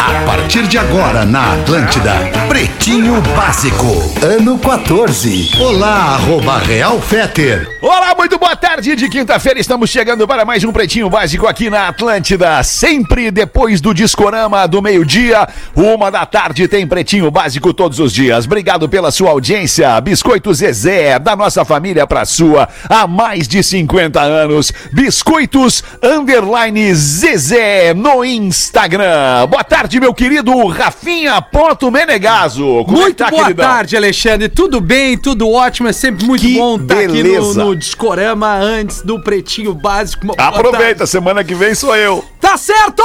A partir de agora na Atlântida, Pretinho Básico, ano 14. Olá, arroba Real Feter. Olá, muito boa tarde de quinta-feira. Estamos chegando para mais um Pretinho Básico aqui na Atlântida. Sempre depois do Discorama do meio-dia, uma da tarde tem Pretinho Básico todos os dias. Obrigado pela sua audiência. Biscoito Zezé, da nossa família pra sua, há mais de 50 anos. Biscoitos Underline Zezé no Instagram. Boa tarde, meu querido Rafinha Porto Menegaso. Como é Muito tá, boa queridão? tarde, Alexandre. Tudo bem, tudo ótimo. É sempre muito Que bom estar aqui no, no Discorama antes do Pretinho Básico. Uma Aproveita, tarde. semana que vem sou eu. Tá certo!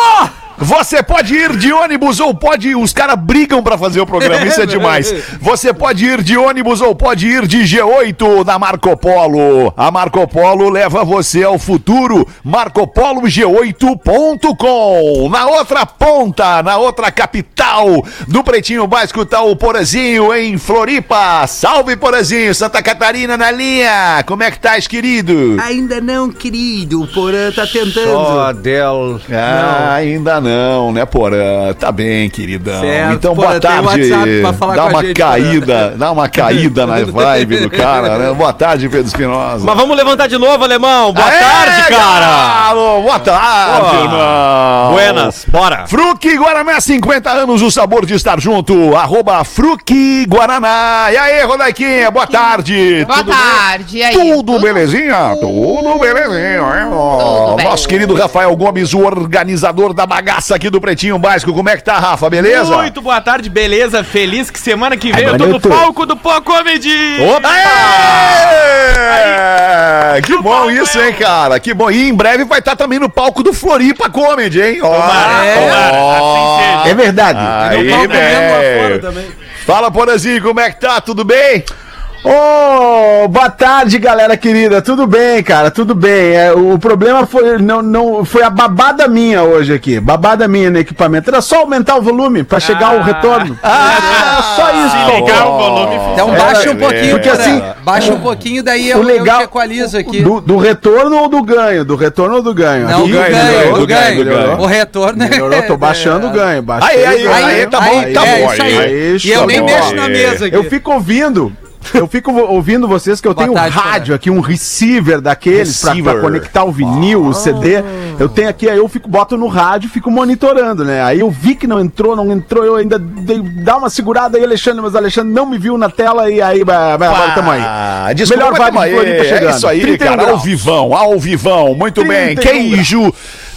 Você pode ir de ônibus ou pode. Os caras brigam pra fazer o programa, isso é demais. Você pode ir de ônibus ou pode ir de G8 da Marco Polo. A Marco Polo leva você ao futuro. MarcoPoloG8.com. Na outra ponta, na outra capital do Pretinho Básico, tá o Porazinho em Floripa. Salve, Porazinho, Santa Catarina na linha. Como é que tá, querido? Ainda não, querido. O Porã tá tentando. Del. Ah, ainda não, né, Porã? Tá bem, queridão. Certo, então, Porã, boa tarde. Dá uma gente, caída, dá uma caída na vibe do cara, né? Boa tarde, Pedro Espinosa. Mas vamos levantar de novo, alemão. Boa Aê, tarde, cara. galo! Boa tarde, Pô. irmão. Buenas, bora. Fruque Guaraná, 50 anos, o sabor de estar junto. Arroba Fruque Guaraná. E aí, Rodaiquinha, boa tarde. Boa Tudo tarde, e aí? bem? Tudo, belezinha? Tudo belezinha, hein? ó? Tudo bem. Nosso querido Rafael Gomes, o organizador da bagaça aqui do Pretinho Básico. Como é que tá, Rafa? Beleza? Muito boa tarde, beleza? Feliz que semana que vem eu tô Agora no tô. palco do Pó Comedy! Aê! Que bom isso, hein, cara? Que bom. E em breve vai estar também no palco do Floripa Comedy, hein? Ó, Tomara, tomara, assim. É verdade. Aí, tá comendo lá fora também. Fala, Porazinho, como é que tá? Tudo bem? Ô, boa tarde, galera querida. Tudo bem, cara? Tudo bem. É, o problema foi não, não foi a babada minha hoje aqui. Babada minha no equipamento. Era só aumentar o volume pra chegar o retorno. Era só isso. Se ligar o volume, Então baixa um pouquinho, porque assim, Baixa um pouquinho, daí o eu, legal eu equalizo aqui. Do, do retorno ou do ganho? Do retorno ou do ganho? Não, do ganho, melhorou, do ganho. do ganho. O retorno é- Melhorou, tô baixando o ganho. Baixei Aí, o aí, ganho. aí, tá bom, tá é bom. isso aí. Aí, e eu nem mexo na mesa aqui. Eu fico ouvindo. Eu fico ouvindo vocês que eu Boa tenho um tarde, rádio aqui, um receiver daqueles pra conectar o vinil, o CD. Eu tenho aqui, aí eu fico, boto no rádio e fico monitorando, né? Aí eu vi que não entrou, não entrou, eu ainda dei, dá uma segurada aí, Alexandre, mas o Alexandre não me viu na tela e aí, vai, vai, agora tamo aí. Ah, desculpa, Melhor mas vibe aí. É isso aí, 31 cara. Ao vivão, ao vivão. Muito bem. 31 Queijo.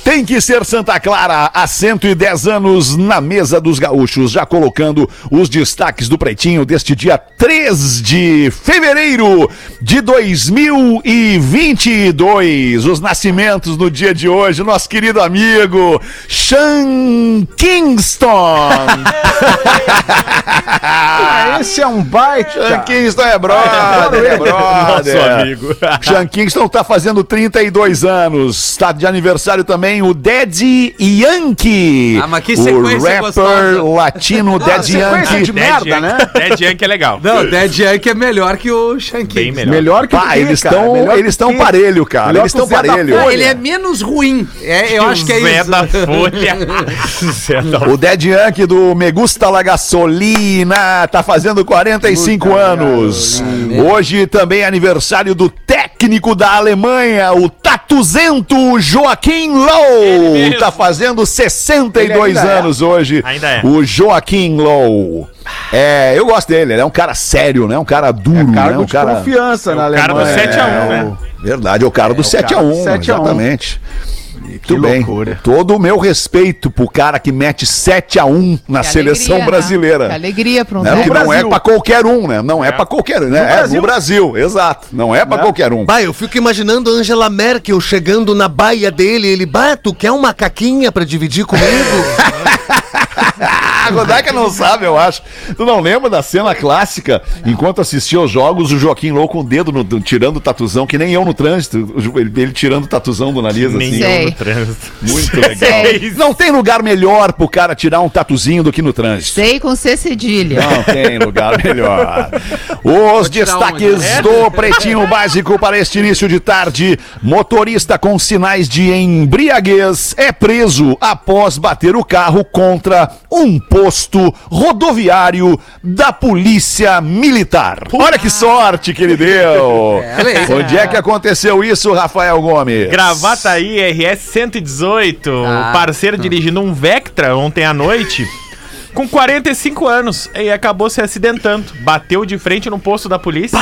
Tem que ser Santa Clara há 110 anos na mesa dos gaúchos, já colocando os destaques do Pretinho deste dia 3 de fevereiro de 2022. Os nascimentos no dia de hoje, nosso querido amigo Sean Kingston. Ah, esse é um baita. Sean Kingston é brother, é brother. Nosso amigo. Sean Kingston tá fazendo 32 anos. Está de aniversário também o Daddy Yankee. Ah, mas que o sequência rapper gostosa. latino sequência Yankee. de merda, né? Dead Yankee é legal. Não, Dead Yankee é melhor que o Shanky. Bem melhor. Melhor que o Pá, quê, eles cara? estão Melhor eles o estão quê? parelho, cara. Melhor eles que o estão Zé da parelho. Folha. Ele é menos ruim. É, eu acho que é Zé isso. da Folha. Zé da O Dead Yankee do Me Gusta La Gasolina tá fazendo 45 anos. Hoje também é aniversário do técnico da Alemanha, o Tatuzento Joaquim Low. Tá fazendo 62 Ele ainda é. anos hoje. Ainda é. O Joaquim Low. É, eu gosto dele, ele é um cara sério, né? Um cara duro, né? Cargo Um de cara confiança na o cara do Alemanha. 7 a 1, É, né? o- Verdade, é o cara do 7 a cara do 1, 7 a 1. Que Muito bem. loucura. Todo o meu respeito pro cara que mete 7 a 1 na Que seleção alegria, né? brasileira. Que alegria pra um Né? Que não é pra qualquer um, né? Não é, pra qualquer um, né? é Brasil. no Brasil, exato. Não é pra qualquer um. Bah, eu fico imaginando Angela Merkel chegando na baia dele. Ele, bah, tu quer uma caquinha pra dividir comigo? A Rodaica não sabe, eu acho. Tu não lembra da cena clássica? Enquanto assistia aos jogos, o Joaquim Lou com o dedo no- tirando o tatuzão, que nem eu no trânsito. Ele, ele tirando o tatuzão do nariz, Nem assim. eu Sei. no trânsito. Muito legal. Sei. Não tem lugar melhor pro cara tirar um tatuzinho do que no trânsito. Sei com C cedilha. Não tem lugar melhor. Os destaques do Pretinho Básico para este início de tarde. Motorista com sinais de embriaguez é preso após bater o carro contra um posto rodoviário da Polícia Militar. Olha que sorte que ele deu. Onde é que aconteceu isso, Rafael Gomes? Gravataí RS 118, Ah. o parceiro dirigindo um Vectra ontem à noite. Com 45 anos, e acabou se acidentando. Bateu de frente no posto da polícia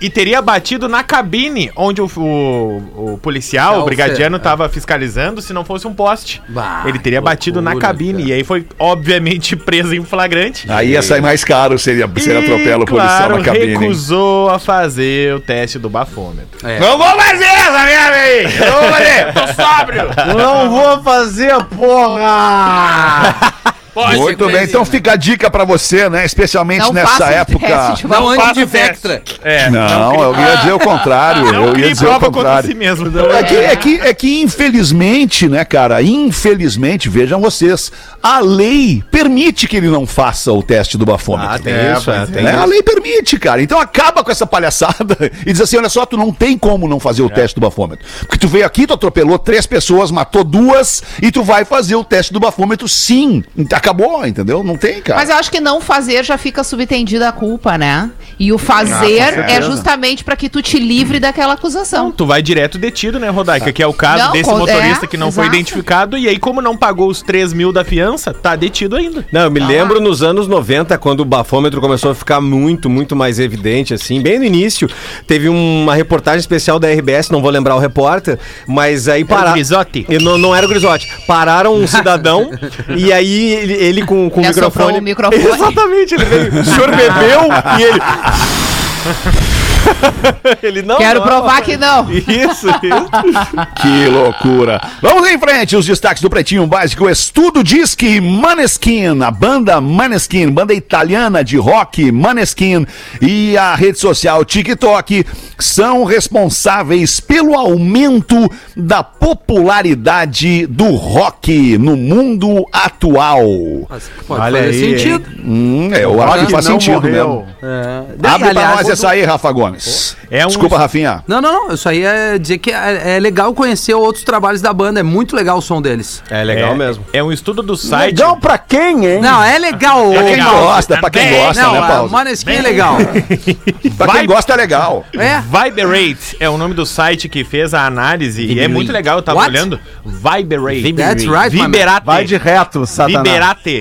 e teria batido na cabine onde o, o- o policial, Não, o brigadiano, estava fiscalizando se não fosse um poste. Bah, Ele teria batido na cabine cara. e aí foi, obviamente, preso em flagrante. Aí ia sair mais caro se ele, se ele atropela o policial claro, na cabine. recusou a fazer o teste do bafômetro. Não vou fazer essa merda aí! Não vou fazer! Tô sóbrio! Não vou fazer, porra! Muito bem, então fica a dica pra você, né? Especialmente Não nessa época. teste de Não ande faça de. Vectra. É, Não, eu ia dizer o contrário. Não eu ia dizer o contrário. si mesmo. É que, é, que, é que, infelizmente, né, cara? Infelizmente, vejam vocês, a lei permite que ele não faça o teste do bafômetro. Ah, tem É, isso, é, pois tem né? A isso. lei permite, cara. Então acaba com essa palhaçada e diz assim: olha só, tu não tem como não fazer o teste do bafômetro. Porque tu veio aqui, tu atropelou três pessoas, matou duas e tu vai fazer o teste do bafômetro sim. Acabou, entendeu? Não tem, cara. Mas eu acho que não fazer já fica subentendida a culpa, né? E o Ah, fazer é justamente pra que tu te livre daquela acusação. Então, tu vai direto detido, né, Rodaica? Que é o caso Não, desse motorista é, que não foi exato. identificado. E aí, como não pagou os 3 mil da fiança, tá detido ainda. Não, eu me lembro nos anos 90, quando o bafômetro começou a ficar muito, muito mais evidente, assim, bem no início. Teve uma reportagem especial da RBS, não vou lembrar o repórter, mas aí o pararam. Grisotti? Não, não era o Grisotti. Pararam um cidadão e aí ele, ele com, com o Ele assoprou microfone. o microfone. Exatamente, ele veio. O senhor bebeu e ele. ele não. Quero não, provar que não. Isso, isso. Que loucura. Vamos em frente, os destaques do Pretinho Básico. O estudo diz que Maneskin, a banda Maneskin, banda italiana de rock Maneskin e a rede social TikTok são responsáveis pelo aumento da popularidade do rock no mundo atual. Mas pode Olha fazer aí, sentido. Hum, é, eu acho que faz sentido mesmo. É. Abre pra Aliás, nós essa aí, Rafa Gomes. Yes. É um- Desculpa, Rafinha. Não, não, não. Isso aí é dizer que é, é legal conhecer outros trabalhos da banda. É muito legal o som deles. É legal é, mesmo. É um estudo do site. Legal pra quem, hein? Não, é legal. Pra quem legal. gosta, pra quem gosta, não, né, Paulo? Maneskin é legal. Pra quem gosta é legal. É. Viberate é o nome do site que fez a análise e é muito legal, eu tava What? olhando. Viberate. That's right. Viberate. Vai de reto, Satanás.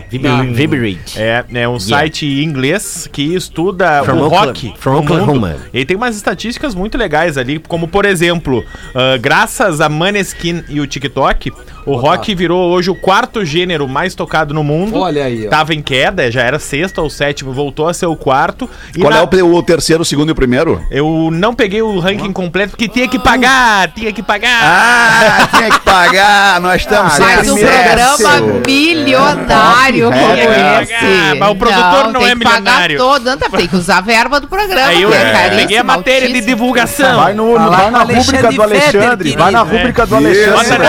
Viberate. Vibrate. É, é um site inglês que estuda From o rock. from. Oklahoma. E tem umas estatísticas muito legais ali, como por exemplo, ah, graças a Maneskin e o TikTok, o rock virou hoje o quarto gênero mais tocado no mundo. Olha aí, ó. Tava em queda, já era sexto ou sétimo, voltou a ser o quarto. E Qual na- é o, o terceiro, o segundo e o primeiro? Eu não peguei o ranking completo porque tinha que pagar, tinha que pagar. Ah, tinha que pagar, nós estamos Mas um programa milionário como Tinha que pagar, esse. mas o produtor não tem é que pagar milionário. todo, não, tem que usar a verba do programa. Aí eu é é, peguei a matéria de altíssimo. divulgação. Vai, no, lá vai na rúbrica do Alexandre. Vai na rúbrica do. Alexandre.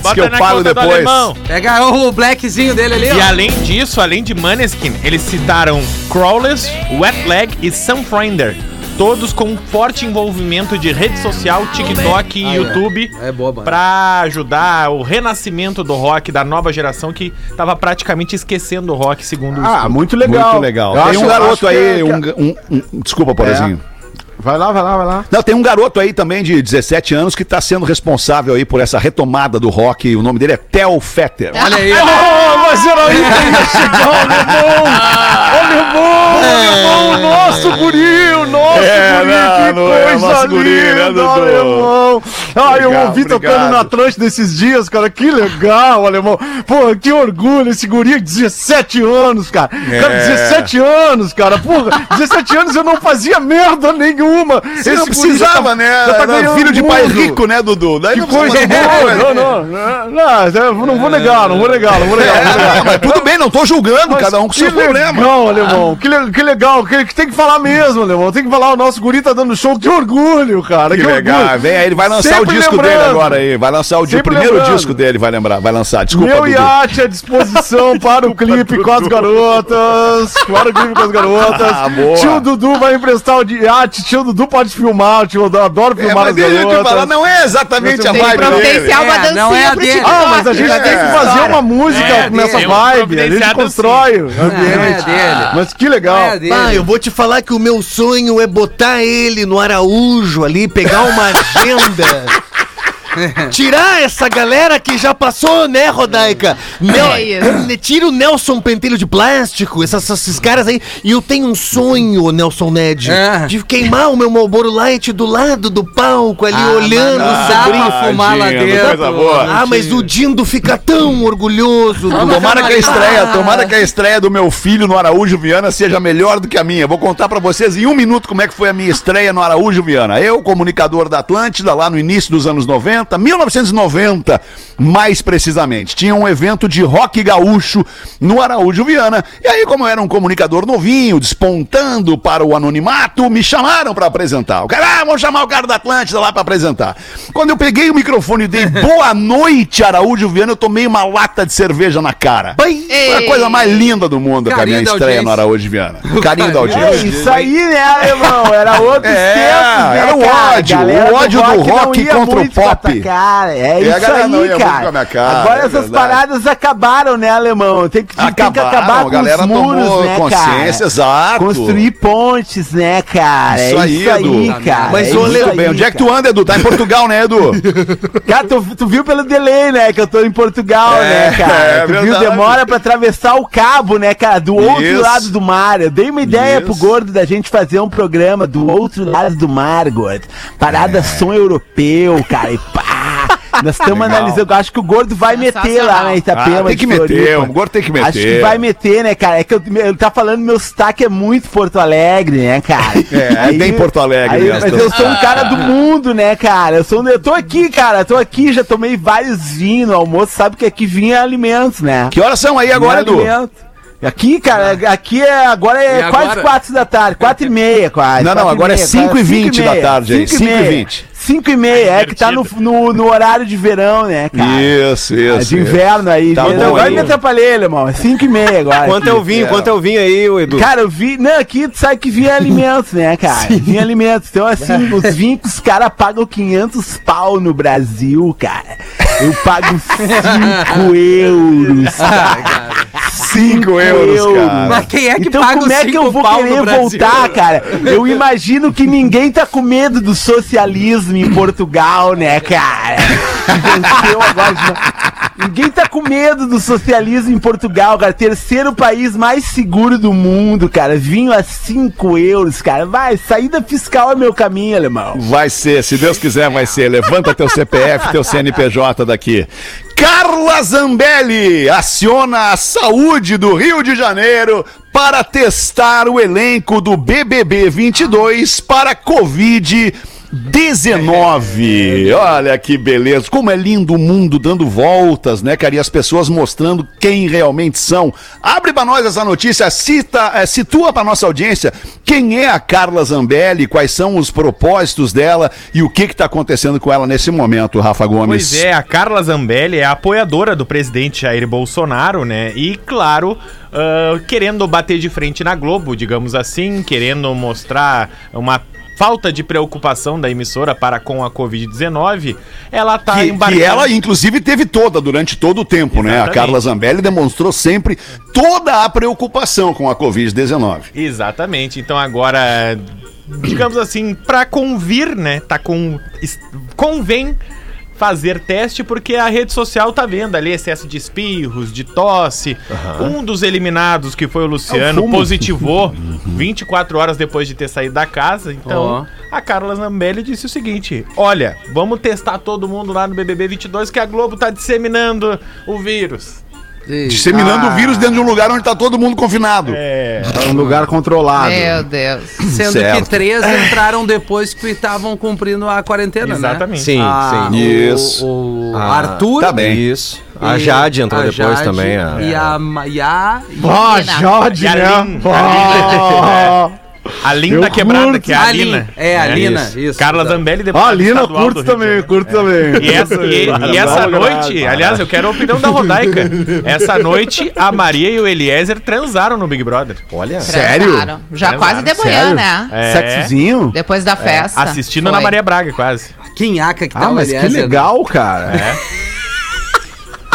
Bota que eu pago do depois. Pega o blackzinho dele ali, E além disso, além de Maneskin, eles citaram Crawlers, Wet Leg e Sunfinder. Todos com forte envolvimento de rede social, TikTok e YouTube. É boa, banda. Pra ajudar o renascimento do rock da nova geração que tava praticamente esquecendo o rock, segundo o Ah, estudo. muito legal. Muito legal. Eu Tem acho- um garoto aí, é- um, um- um- Desculpa, Porazinho. Vai lá, vai lá, vai lá. Não, tem um garoto aí também de 17 anos que tá sendo responsável aí por essa retomada do rock. O nome dele é Theo Fetter. Olha aí. Oh, mas era aí que ia chegar o alemão! O alemão, o alemão, o nosso guri, o nosso É, guri, não, que não é coisa né, linda, Dudu? alemão! Ah, eu Legal, ouvi tocando obrigado. na Atlântida esses dias, cara, que legal, alemão! Pô, que orgulho, esse guri, 17 anos, cara! Cara, É. 17 anos, cara, porra, 17 anos eu não fazia merda nenhuma! Nenhuma. Você não guri já precisava, tá- né? já tá ganhando filho de pai rico, né, Dudu? Daí Que não coisa boa! fazer Não, não, não, não vou negar, não vou negar, não vou negar. Não vou negar, não vou É, mas tudo bem, não tô julgando, Mas cada um com que seus problemas. legal, alemão. Que, le- que legal. Que, tem que falar mesmo, alemão. Tem que falar, o nosso guri tá dando show. Que orgulho, cara. Que legal, vem aí, ele vai lançar o disco dele agora aí. Vai lançar o, primeiro disco dele, vai lembrar, vai lançar. Desculpa, Meu Dudu. iate à disposição para o clipe com as garotas. Para o clipe com as garotas. Ah. Tio Dudu vai emprestar o iate. Tio Dudu pode filmar. Tio Dudu adora É, filmar mas as deixa eu te garotas. falar, não é exatamente a vibe dele. providenciar uma É, dancinha não é a pro dele. TikTok. Ah, mas a gente É. tem que fazer uma música É, nessa tem um vibe. A gente constrói o é ambiente. dele. Mas que legal. É. Ah, eu vou te falar que o meu sonho é botar ele no Araújo ali, pegar uma agenda. Tirar essa galera que já passou, né, Rodaica? Nel- É. Tira o Nelson Pentelho de plástico, essas- esses caras aí. E eu tenho um sonho, Nelson Ned, É. de queimar o meu Marlboro Light do lado do palco ali, Ah, olhando o sobrinho. fumar lá dentro. Ah, mas o Dindo fica tão orgulhoso. do- Tomara que a estreia, tomara que a estreia do meu filho no Araújo Viana seja melhor do que a minha. Vou contar pra vocês em um minuto como é que foi a minha estreia no Araújo Viana. Eu, comunicador da Atlântida, lá no início dos anos 90, 1990, mais precisamente. Tinha um evento de rock gaúcho no Araújo Viana. E aí, como eu era um comunicador novinho, despontando para o anonimato, me chamaram pra apresentar. O cara, ah, vamos chamar o cara da Atlântida lá pra apresentar. Quando eu peguei o microfone e dei boa noite, Araújo Viana, eu tomei uma lata de cerveja na cara. Foi a coisa mais linda do mundo com a minha estreia no. Araújo Viana. Carinho da É audiência. isso aí, né, alemão? Era outros É, tempos, né, era o cara? ódio, o ódio do rock ia contra o muito com a tua pop. Cara. É, a isso não aí, muito cara. com a minha cara, Agora é essas verdade. paradas acabaram, né, alemão? Tem que, tem que Acabaram, acabar a com galera os muros, né, consciência, cara? exato. Construir pontes, né, cara? Isso é aí, isso aí, Edu. cara. Mas, é ô, Muito bem. Onde é que tu anda, Edu? Tá em Portugal, né, Edu? Cara, tu, tu viu pelo delay, né? Que eu tô em Portugal, É, né, cara? é tu viu? verdade. Demora pra atravessar o cabo, né, cara? Do outro Isso. lado do mar. Eu dei uma ideia pro Isso. gordo da gente fazer um programa do outro lado do mar, gordo. Parada É. som europeu, cara. E! Nós estamos analisando. Eu acho que o gordo vai meter lá na Itapema. Ah, tem que meter, o gordo tem que meter. Acho que vai meter, né, cara? É que eu, ele tá falando meu sotaque é muito Porto Alegre, né, cara? É, é bem Porto Alegre aí- mesmo. Mas eu sou um cara do mundo, né, cara? Eu, sou, eu tô aqui, cara. Eu tô aqui, já tomei vários vinhos no almoço. Sabe que aqui vinho é alimentos, né? Que horas são aí agora, é Edu? alimento. Aqui, cara, aqui é agora é E quase agora? 4 da tarde, 4 e meia quase. Não, não, quatro e agora é meia, 5 e 20 cinco da tarde aí, cinco e 5 e meia. 20. 5 e meia, é que tá no, no, no horário de verão, né, cara? Isso, É isso. de inverno aí. Tá Então, bom agora aí. me atrapalhei, irmão. É 5 e meia agora. Quanto é o vinho? É. Quanto é o vinho aí, Edu? Cara, eu vi. Não, aqui tu sabe que vinho é alimentos, né, cara? Vinho é alimentos. Então, assim, os vinhos que os caras pagam 500 pau no Brasil, cara. Eu pago 5 euros, cara. 5 euros, cara. Mas quem é que então, paga como é que eu vou querer voltar, cara? Eu imagino que ninguém tá com medo do socialismo em Portugal, né, cara? Venceu agora de- Ninguém tá com medo do socialismo em Portugal, cara. Terceiro país mais seguro do mundo, cara. Vinho a 5 euros, cara. Vai, saída fiscal é meu caminho, alemão. Vai ser, se Deus quiser, vai ser. Levanta teu CPF, teu CNPJ daqui. Carla Zambelli aciona a saúde do Rio de Janeiro para testar o elenco do BBB 22 para Covid. 19. Olha que beleza. Como é lindo o mundo dando voltas, né, cara? E as pessoas mostrando quem realmente são. Abre pra nós essa notícia, cita, eh, situa pra nossa audiência quem é a Carla Zambelli, quais são os propósitos dela e o que que tá acontecendo com ela nesse momento, Rafa Gomes. Pois é, a Carla Zambelli é apoiadora do presidente Jair Bolsonaro, né? E, claro, ah, querendo bater de frente na Globo, digamos assim, querendo mostrar uma falta de preocupação da emissora para com a Covid-19, ela tá Que, embarcando... que ela, inclusive, teve toda, durante todo o tempo, né? A Exatamente. Carla Zambelli demonstrou sempre toda a preocupação com a Covid-19. Exatamente. Então agora, digamos assim, pra convir, né? Tá com convém fazer teste porque a rede social tá vendo ali excesso de espirros, de tosse. Um dos eliminados, que foi o Luciano, fumo. positivou 24 horas depois de ter saído da casa. Então, a Carla Zambelli disse o seguinte: "Olha, vamos testar todo mundo lá no BBB 22 que a Globo tá disseminando o vírus". Disseminando Ah. o vírus dentro de um lugar onde tá todo mundo confinado. É. É um lugar controlado. Meu Deus. Sendo Certo. que três entraram depois que estavam cumprindo a quarentena, Exatamente. Sim, Ah, sim. o- Isso. O, Ah, Arthur. tá bem. Isso. A Jade entrou a depois Jade também. a- E a. E a Ah, Lina. Jade, E a né? Lin- Ah. A linda Eu quebrada, curto. que é a A Lina. Lin- é, a Lina, isso. Carla Zambelli depois. Ah, Lina, curto também, curto também. E essa, e- e essa noite, aliás, eu quero a opinião da Rodaica. Essa noite, a Maria e o Eliezer transaram no Big Brother. Olha. Sério? Transaram. Já Transaram. quase de manhã, Sério? né? É, Sexozinho? Depois da festa. assistindo Foi. na Maria Braga, quase. Quinhaca que tá Ah, mas que né? legal, cara.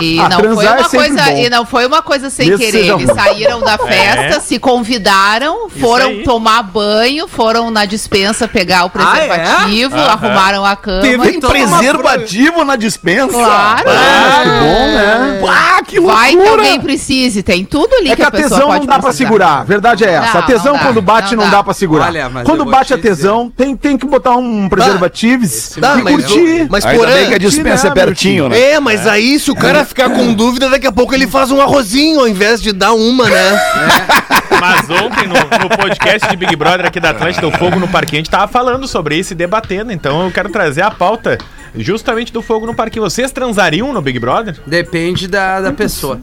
E Ah, não foi é uma sempre coisa, bom. e não foi uma coisa sem Mesmo que querer. Eles saíram da festa, É. se convidaram, foram aí. tomar banho, foram na dispensa pegar o Ah, é? preservativo, arrumaram a cama. Teve Tem preservativo na dispensa. Claro. Ah, Que bom, né? Ah, que Vai que loucura. alguém precise, tem tudo ali É que a pessoa tesão pode não dá pra precisar. segurar. A verdade é essa. Não, a tesão quando bate não dá. dá pra segurar. Olha, quando bate te a tesão, tem, tem que botar um preservativo e mas, curtir. mas porém. que a dispensa é né, pertinho, né? É, mas aí se o cara ficar com dúvida, daqui a pouco ele faz um arrozinho ao invés de dar uma, né? Mas ontem, no, no podcast de Big Brother aqui da Atlântida, o Fogo no Parquinho, a gente tava falando sobre isso e debatendo. Então eu quero trazer a pauta justamente do Fogo no Parquinho. Vocês transariam no Big Brother? Depende da, da pessoa.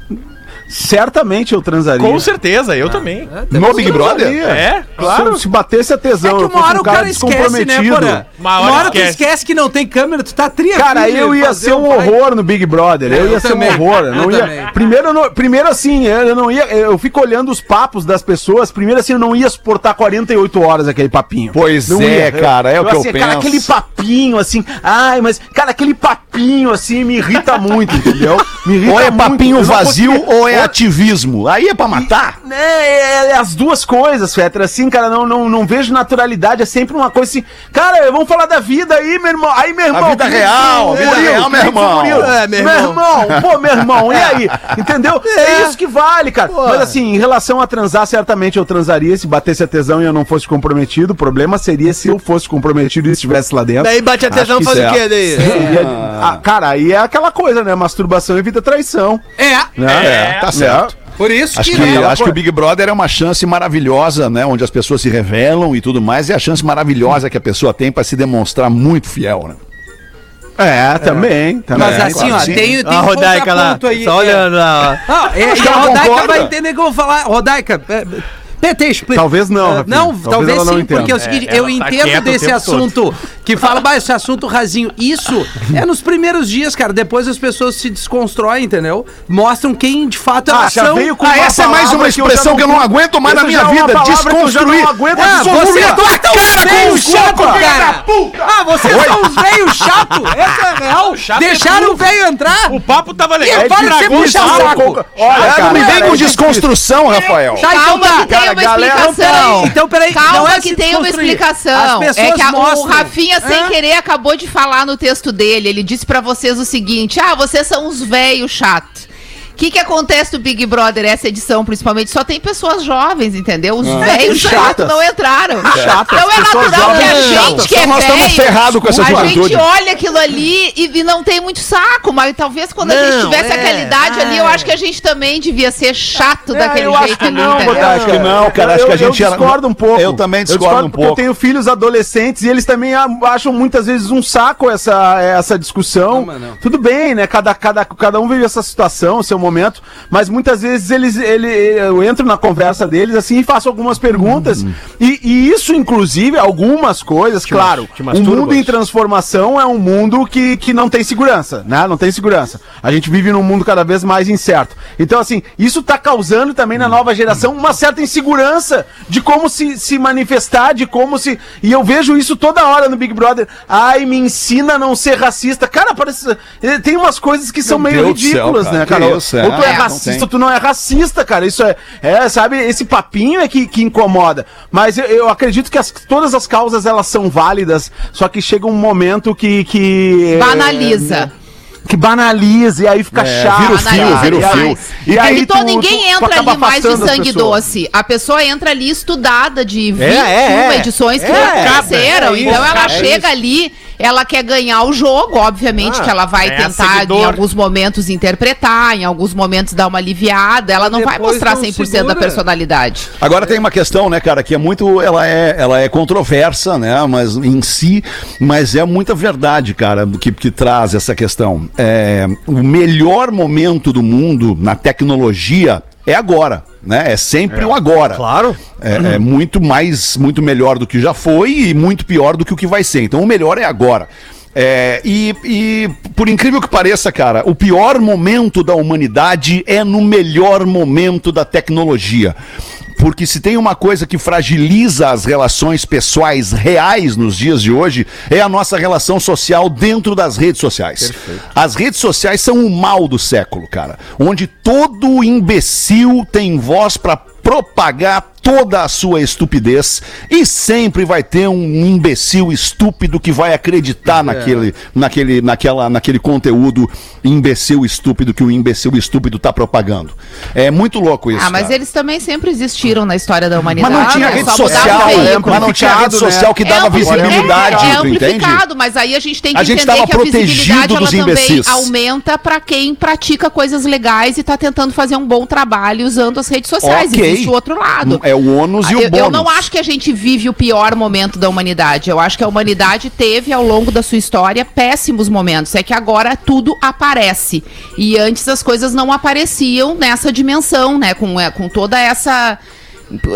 Certamente eu transaria. Com certeza, eu também. No Big Brother? É, claro. Se, se batesse a É tesão, que eu uma hora um o cara cara esquece, né. Porã? Uma Uma hora hora tu esquece. que não tem câmera, tu tá tria. Cara, eu ia ser um pai. horror no Big Brother. Eu, Eu ia ser também. um horror. Eu não Eu ia... também. Primeiro, eu não- primeiro assim, eu não ia. Eu fico olhando os papos das pessoas. Primeiro assim, eu não ia suportar 48 horas aquele papinho. Pois Não é, ia. cara, é o que eu assim, Cara, penso. aquele papinho assim. Ai, mas, cara, aquele papinho assim me irrita muito, entendeu? Me irrita Ou é papinho Eu vazio ou é ativismo. Aí é pra matar. É, é, é as duas coisas, Fetra. Assim, cara, não, não, não vejo naturalidade. É sempre uma coisa assim. Cara, vamos falar da vida aí, meu irmão. Aí, meu irmão. vida que- real, a vida Murilo, real, meu irmão. É, meu meu irmão. irmão. Pô, meu irmão, e aí? Entendeu? É, isso que vale, cara. Mas assim, em relação a transar, certamente eu transaria se batesse a tesão e eu não fosse comprometido. O problema seria se eu fosse comprometido e estivesse lá dentro. Daí bate a tesão que faz o quê daí? Seria- Ah, cara, aí é aquela coisa, né? Masturbação evita traição. É, Né? É, tá certo. por isso Acho que, que, né, acho que o Big Brother é uma chance maravilhosa, né? Onde as pessoas se revelam e tudo mais. É a chance maravilhosa que a pessoa tem pra se demonstrar muito fiel, né? É, também. também. Mas assim, claro ó, tem, tem A um Rodaica lá, aí. só é. olhando lá. ó. Não, é, e a Rodaica concorda. vai entender que eu vou falar. Rodaica, é, PT, explica. Talvez não, É, Rafinha. Não, Talvez talvez, ela não sim, entenda. porque é o seguinte, É, eu tá entendo desse assunto que fala, bah, esse assunto rasinho. Isso é nos primeiros dias, cara. Depois as pessoas se desconstroem, entendeu? Mostram quem de fato Ah, elas já são. veio com Ah, uma essa é mais uma palavra que eu expressão já que eu não aguento mais na minha é uma vida. Desconstruir. não aguento Ah, você é tão Cara, com chato, soco, filha cara. Ah, vocês são uns velhos chato. Essa é real. chato é Deixaram o velho entrar. O papo tava E legal. para de ser o puxa saco. Olha, Ah, não me vem com é desconstrução, Rafael. Tá, então Calma tá. Tem uma galera, explicação. Então peraí. Calma não é que tem uma explicação. É que a- o. Rafinha, sem Hã? querer, acabou de falar no texto dele. Ele disse pra vocês o seguinte: ah, vocês são uns velhos chatos. O que, que acontece no Big Brother, essa edição, principalmente? Só tem pessoas jovens, entendeu? Os velhos Chatas. chatos não entraram. Chatas, Então é pessoas natural que a gente chatas. que é Então nós estamos velho, ferrados com essa A gente olha aquilo ali e, e não tem muito saco, mas talvez quando a gente Não, tivesse é. aquela idade ali, eu acho que a gente também devia ser chato daquele É, eu acho jeito que ali, não, entendeu? Bodaca. Acho que não, cara, acho Eu- que a gente eu era- discordo um pouco. Eu também discordo um porque pouco. Eu tenho filhos adolescentes e eles também acham muitas vezes um saco essa, essa discussão. Não, não. Tudo bem, né? Cada, cada, cada um vive essa situação, o seu momento, mas muitas vezes eles, ele, eu entro na conversa deles assim e faço algumas perguntas. E, e isso, inclusive, algumas coisas, claro. te O mundo em transformação é um mundo que, que não tem segurança, né? Não tem segurança. A gente vive num mundo cada vez mais incerto. Então, assim, isso tá causando também na nova geração uma certa insegurança de como se, se manifestar, de como se. E eu vejo isso toda hora no Big Brother. Ai, me ensina a não ser racista. Cara, parece. eh, Tem umas coisas que são Meu meio Deus do céu, ridículas, cara. né, cara? isso, é. ou tu é, É, não racista, ou tu não é racista, cara. Isso é, é sabe, esse papinho é que, que incomoda. Mas eu, eu acredito que as- todas as causas elas são válidas, só que chega um momento que. que Banaliza. que banaliza e aí fica É, chato. vira o fio, vira o E aí- fio. E aí então tu- ninguém tu- tu entra acaba ali mais de sangue doce. A pessoa entra ali estudada de 21 é, é. edições que É, aconteceram. é então isso, ela é chega ali, ela quer ganhar o jogo, obviamente Ah, que ela vai ganhar tentar seguidor. em alguns momentos interpretar, em alguns momentos dar uma aliviada, ela não vai mostrar não 100% da segura. personalidade. Agora tem uma questão, né, cara, que é muito, ela é, ela é controversa, né, mas em si, mas é muita verdade, cara, que, que traz essa questão. É, o melhor momento do mundo na tecnologia é agora, né? É sempre o agora. Claro. É, é muito mais, muito melhor do que já foi e muito pior do que o que vai ser. Então o melhor é agora. É, e, e, por incrível que pareça, cara, o pior momento da humanidade é no melhor momento da tecnologia. Porque se tem uma coisa que fragiliza as relações pessoais reais nos dias de hoje, é a nossa relação social dentro das redes sociais. As redes sociais são o mal do século, cara. Onde todo imbecil tem voz pra propagar toda a sua estupidez e sempre vai ter um imbecil estúpido que vai acreditar naquele, naquele, naquela, naquele conteúdo imbecil estúpido que o imbecil estúpido tá propagando. É muito louco isso. ah, mas cara. eles também sempre existiram na história da humanidade. Mas não tinha é rede social, mas não tinha rede Amplificado, social que dava ampli- visibilidade, é, é amplificado, mas aí a gente tem que A gente entender tava que a visibilidade protegido ela dos também imbecis. aumenta pra quem pratica coisas legais e tá tentando fazer um bom trabalho usando as redes sociais. Ok. Existe o outro lado. É o ônus e o eu, bônus. eu não acho que a gente vive o pior momento da humanidade. Eu acho que a humanidade teve, ao longo da sua história, péssimos momentos. É que agora tudo aparece. E antes as coisas não apareciam nessa dimensão, né? Com, é, com toda essa.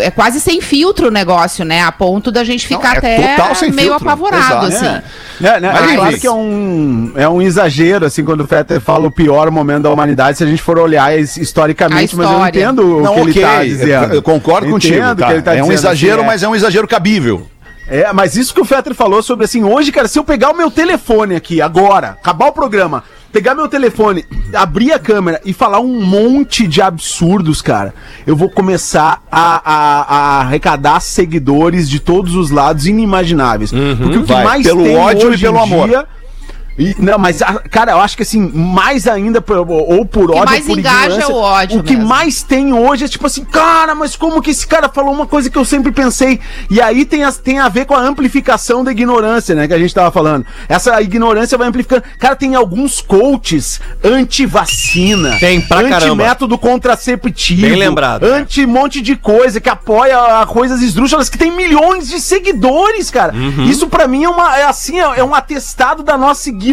É quase sem filtro o negócio, né? A ponto da gente Não, ficar é até total sem meio filtro. apavorado, Exato. assim. É, né, Mas, é claro que é um, é um exagero, assim, quando o Fetter fala o pior momento da humanidade, se a gente for olhar is- historicamente, mas eu entendo o Não, que ok, ele tá dizendo. eu, concordo Entendo contigo. o que tá? ele tá é um exagero, assim, é. mas é um exagero cabível. É, mas isso que o Fetter falou sobre assim, hoje, cara, se eu pegar o meu telefone aqui agora, acabar o programa, pegar meu telefone, abrir a câmera e falar um monte de absurdos, cara, eu vou começar a, a- a arrecadar seguidores de todos os lados inimagináveis. Porque o que Vai, mais pelo tem ódio e hoje pelo em amor. dia- e- não, mas, a- cara, eu acho que assim, mais ainda, por- ou por ódio mais ou por engaja ignorância, o ódio O que mesmo. mais tem hoje é tipo assim, cara, mas como que esse cara falou uma coisa que eu sempre pensei? E aí tem, as, tem a ver com a amplificação da ignorância, né, que a gente tava falando. Essa ignorância vai amplificando. Cara, tem alguns coaches anti-vacina. Tem pra caramba. Anti-método contraceptivo. Bem lembrado. Anti-monte de coisa, que apoia a coisas esdrúxulas, que tem milhões de seguidores, cara. Uhum. Isso pra mim é uma, é assim, é é um atestado da nossa ignorância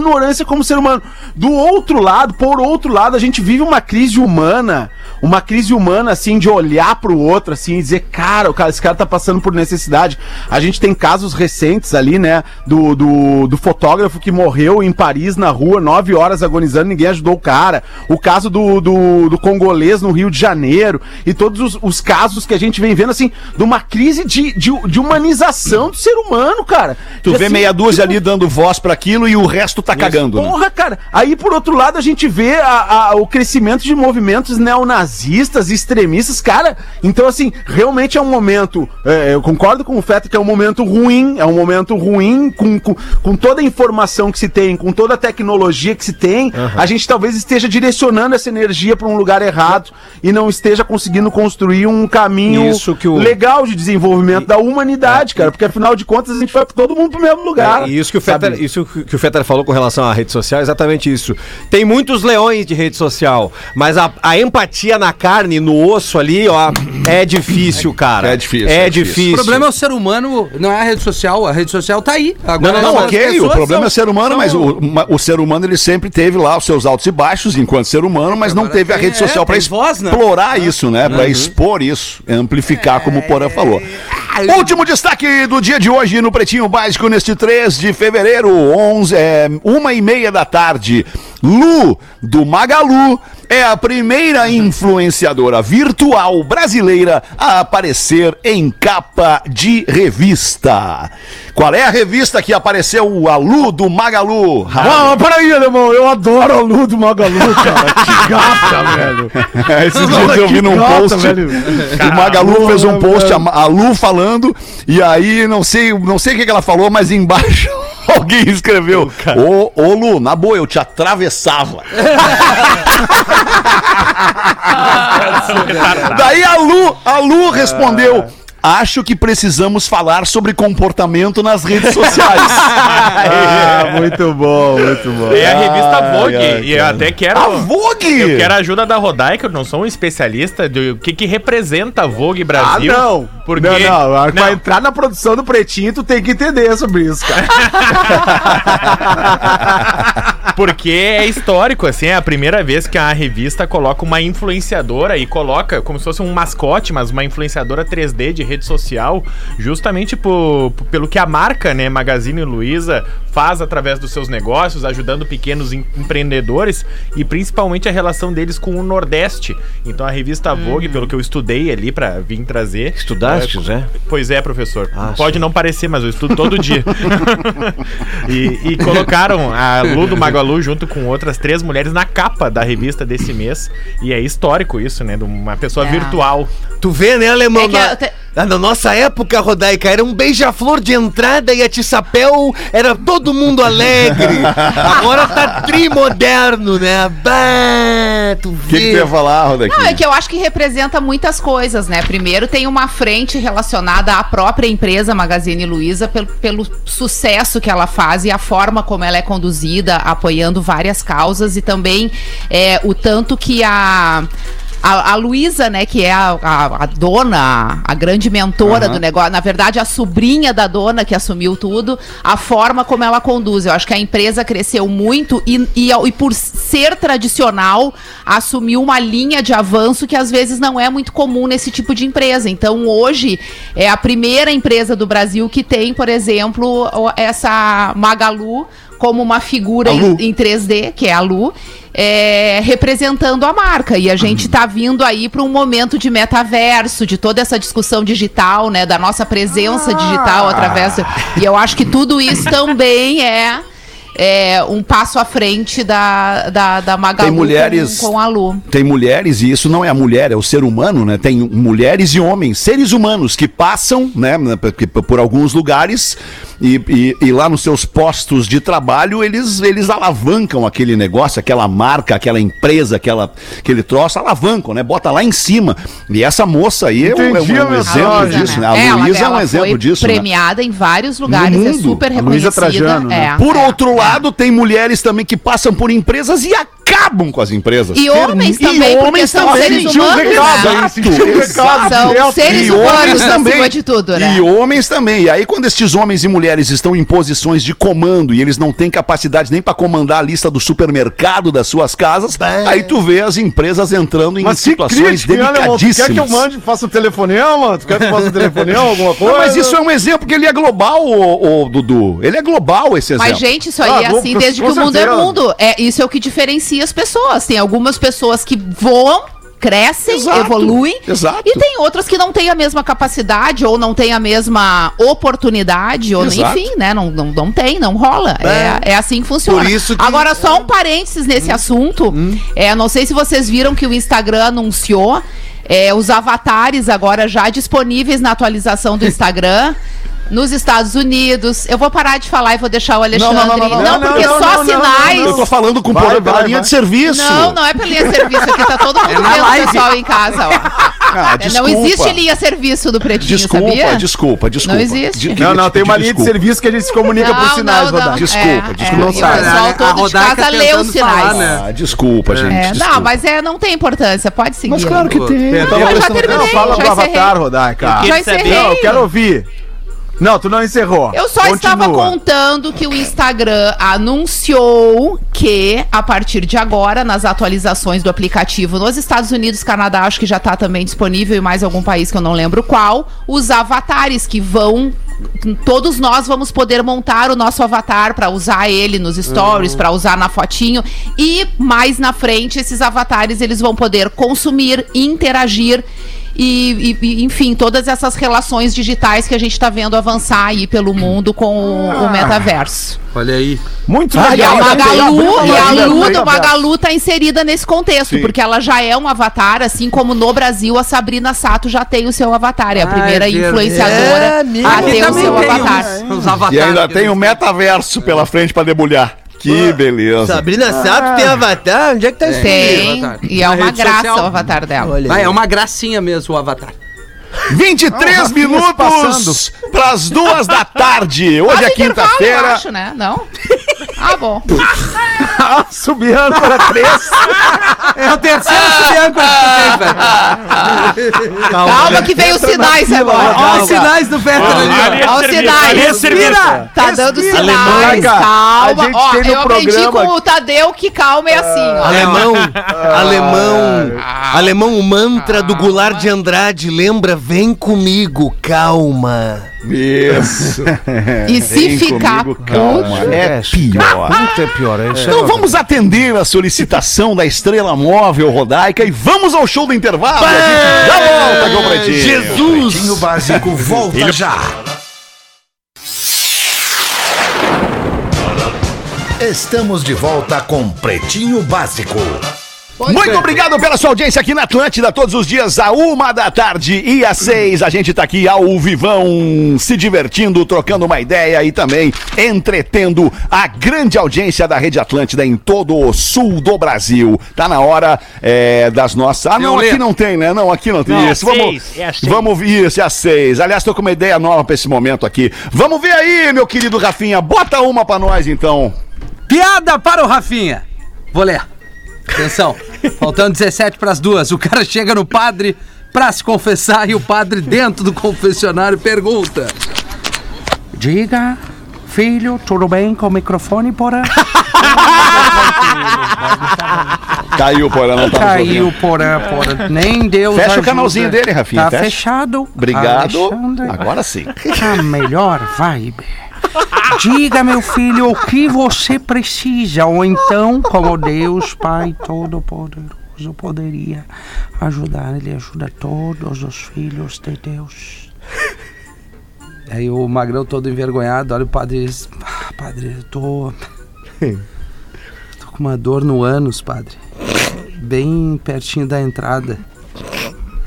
como ser humano. Do outro lado, por outro lado, a gente vive uma crise humana, uma crise humana, assim, de olhar pro outro, assim, e dizer, cara, o cara, esse cara tá passando por necessidade. A gente tem casos recentes ali, né, do, do, do fotógrafo que morreu em Paris, na rua, nove horas agonizando, ninguém ajudou o cara. O caso do, do, do congolês no Rio de Janeiro, e todos os, os casos que a gente vem vendo, assim, de uma crise de, de, de humanização do ser humano, cara. Tu De, vê assim, meia dúzia tipo, ali dando voz pra aquilo e o resto tá cagando. né? Porra, cara. Aí, por outro lado, a gente vê a- a- o crescimento de movimentos neonazistas, extremistas. Cara, então, assim, realmente é um momento. é, eu concordo com o Feto que é um momento ruim. É um momento ruim com, com, com toda a informação que se tem, com toda a tecnologia que se tem. A gente talvez esteja direcionando essa energia para um lugar errado e não esteja conseguindo construir um caminho o- legal de desenvolvimento da humanidade, cara. Porque afinal de contas a gente vai todo mundo pro mesmo lugar. É, e isso que o sabe? Fetter, isso que o Fetter falou com relação à rede social, é exatamente isso. Tem muitos leões de rede social, mas a, a empatia na carne, no osso ali, ó, é difícil, cara. É difícil, É, é difícil. difícil. O problema é o ser humano, não é a rede social. A rede social tá aí. Agora, Não, não, as ok, o problema são- é o ser humano, são- mas o, o ser humano ele sempre teve lá os seus altos e baixos enquanto ser humano, mas não teve a rede social é, pra tem voz, né? explorar isso, né? Pra expor isso, amplificar, como o Porã falou. Último destaque do dia de hoje no Pretinho Básico, neste 3 de fevereiro, 11, é, uma e meia da tarde. Lu, do Magalu, é a primeira influenciadora virtual brasileira a aparecer em capa de revista. Qual é a revista que apareceu a Lu do Magalu? Ah, peraí, alemão, eu adoro a Lu do Magalu, cara. Que gata, velho. Esses dias eu vi num gata, post. velho. O Magalu fez um post, a, Lu falando, e aí não sei, não sei o que ela falou, mas embaixo alguém escreveu: Ô, ô Lu, na boa, eu te atravessava. Daí a Lu, a Lu respondeu. Acho que precisamos falar sobre comportamento nas redes sociais. Ah, muito bom, muito bom. É a revista Vogue. ai, e eu até quero. A Vogue! Eu quero a ajuda da Rodaica, eu não sou um especialista do que, que representa a Vogue Ah, Brasil. não. Porque... Não, não. Pra Não. entrar na produção do Pretinho, tu tem que entender sobre isso, cara. Porque é histórico, assim, é a primeira vez que a revista coloca uma influenciadora e coloca como se fosse um mascote, mas uma influenciadora 3D de rede social, justamente por, por- pelo que a marca, né, Magazine Luiza, faz através dos seus negócios, ajudando pequenos em- empreendedores e principalmente a relação deles com o Nordeste. Então a revista Vogue, pelo que eu estudei ali pra vir trazer. Estudaste, é, Zé? Pois é, professor. Ah, Pode não parecer, mas eu estudo todo dia. e, e colocaram a Lu do Magalu junto com outras três mulheres na capa da revista desse mês. E é histórico isso, né? De uma pessoa É. virtual. Tu vê, né, alemão? É que na, te- na- nossa época, Rodaica, era um beija-flor de entrada e a Tissapel era todo mundo alegre. Agora tá trimoderno, né? Bah, tu O que, que tu ia falar, Rodaquinha? Não, é que eu acho que representa muitas coisas, né? Primeiro tem uma frente relacionada à própria empresa Magazine Luiza pelo, pelo sucesso que ela faz e a forma como ela é conduzida, apoiando várias causas e também é, o tanto que a a, a Luísa, né, que é a, a- a dona, a grande mentora do negócio, na verdade, a sobrinha da dona que assumiu tudo, a forma como ela conduz. Eu acho que a empresa cresceu muito e, e, e por ser tradicional, assumiu uma linha de avanço que às vezes não é muito comum nesse tipo de empresa. Então, hoje, é a primeira empresa do Brasil que tem, por exemplo, essa Magalu como uma figura em, em 3D, que é a Lu, é, representando a marca. E a gente está vindo aí para um momento de metaverso, de toda essa discussão digital, né? Da nossa presença digital através. E eu acho que tudo isso também é. É, um passo à frente da, da, da Magalu Tem mulheres- com, com a Lu. Tem mulheres, e isso não é a mulher, é o ser humano, né? Tem mulheres e homens, seres humanos que passam, né, por, alguns lugares e, e- e lá nos seus postos de trabalho eles, eles alavancam aquele negócio, aquela marca, aquela empresa, aquela, aquele troço, alavancam, né? Bota lá em cima. E essa moça aí é um, é um- é um exemplo disso, né? A Ela- Luísa é um ela exemplo foi disso, né? premiada em vários lugares, é super A Luísa reconhecida. Trajano, né? é, Por é, outro é. Lado, tem mulheres também que passam por empresas e acabam com as empresas. E homens também, porque são seres Sentiu o humanos, recado, né? hein? Sentiu o recado. São Celso. seres E humanos homens também. acima de tudo, né? E homens também. E aí, quando estes homens e mulheres estão em posições de comando e eles não têm capacidade nem para comandar a lista do supermercado das suas casas, aí tu vê as empresas entrando em Mas situações crítico, hein, alemão? Tu delicadíssimas. quer que eu mande, faça um telefonema? Tu quer que eu faça um telefonema, alguma coisa? Não, mas isso é um exemplo que ele é global, ô, ô, Dudu. Ele é global, esse exemplo. Mas, gente, isso aí Ah, é assim desde que o mundo é mundo. É, isso é o que diferencia as pessoas. Tem algumas pessoas que voam, crescem, Exato, evoluem. exato. E tem outras que não têm a mesma capacidade, ou não têm a mesma oportunidade, ou Exato. enfim, né? Não, não, não tem, não rola. É, é assim que funciona. Que- Agora, só um parênteses nesse assunto. É, não sei se vocês viram que o Instagram anunciou. é, os avatares agora já disponíveis na atualização do Instagram. Nos Estados Unidos. Eu vou parar de falar e vou deixar o Alexandre. não, não, não, não, porque não, só não, não, sinais. não, Eu tô falando com Vai, por, pela vai, linha vai. de serviço. Não, não é pela linha serviço aqui, tá todo mundo na vendo o pessoal em casa, ó. Ah, É, não existe linha serviço do Pretinho, Desculpa, sabia? desculpa, desculpa. Não existe. De- Não, não, te tem uma linha de serviço que a gente se comunica por sinais, Rodaica. Desculpa, é, desculpa. É, Não e o sabe. pessoal A todo de casa lê os sinais. falar, né? Ah, desculpa, gente. É, desculpa. não, mas é, não tem importância, pode seguir. Mas claro que tem. Tem, Não, mas já terminei, Não, fala já do. Avatar, Rodaica. Eu Já encerrei. Não, eu quero ouvir. Não, tu não encerrou. Eu só Continua. estava contando que o Instagram anunciou que, a partir de agora, nas atualizações do aplicativo nos Estados Unidos, Canadá, acho que já está também disponível e mais algum país que eu não lembro qual, os avatares que vão. Todos nós vamos poder montar o nosso avatar para usar ele nos stories, para usar na fotinho e mais na frente esses avatares eles vão poder consumir, interagir e, e- enfim, todas essas relações digitais que a gente está vendo avançar aí pelo mundo com o, o metaverso. Olha aí. Muito Ah, E a Legal, Magalu, legal, e a legal, Lu legal. do Magalu tá inserida nesse contexto, Sim. porque ela já é um avatar, assim como no Brasil a Sabrina Sato já tem o seu avatar. É a Ah, primeira é verdade. influenciadora É a ter o seu avatar. E ainda tem o metaverso pela frente pra debulhar. Que beleza. Sabrina Sato tem avatar? Onde é que tá isso? Tem, avatar. e é Na uma rede graça social. o avatar dela. Olha Vai, aí. é uma gracinha mesmo o avatar. 23 Rafinha minutos para as duas da tarde. Hoje é intervalo, eu quinta-feira. acho, né? Não? Ah, bom. Subiando para três. É o terceiro subiâncora que tu tem, velho. Calma que veio os sinais agora. Olha os sinais do Fetter ali, ó. é Olha os ali é sinais. serviço. Tá dando sinais. Calma. Ó, eu aprendi com o Tadeu que calma é assim, ó. Alemão, alemão, alemão, o mantra do Goulart de Andrade, lembra? Vem comigo, calma. Isso. E se ficar comigo, calma. puto, É pior. Muito é pior, é. Então vamos atender a solicitação da estrela móvel Rodaica e vamos ao show do intervalo. A gente já volta com o Pretinho. Jesus! Pretinho Básico volta já. Estamos de volta com Pretinho Básico. Muito obrigado pela sua audiência aqui na Atlântida, todos os dias, a uma da tarde e às seis. A gente tá aqui ao vivão, se divertindo, trocando uma ideia e também entretendo a grande audiência da Rede Atlântida em todo o sul do Brasil. Tá na hora é, das nossas. Ah, não, aqui não tem, né? Não, aqui não tem. Não, isso. Vamos, seis, é vamos ver isso, é às seis. Aliás, tô com uma ideia nova pra esse momento aqui. Vamos ver aí, meu querido Rafinha. Bota uma pra nós, então. Piada para o Rafinha. Vou ler. Atenção. Faltando 17 para as duas. O cara chega no padre para se confessar e o padre dentro do confessionário pergunta: Diga, filho, tudo bem com o microfone, porã? Caiu, porra, não tá Caiu, ouvindo. porã, porã. Nem Deus Fecha o ajuda. canalzinho dele, Rafinha, Tá fecha. fechado. Obrigado. Alexandre. Agora sim. A melhor vibe. Diga, meu filho, o que você precisa, ou então, como Deus Pai Todo-Poderoso poderia ajudar. Ele ajuda todos os filhos de Deus. Aí o magrão todo envergonhado, olha o padre e diz, ah, padre, eu tô... tô com uma dor no ânus, padre. Bem pertinho da entrada.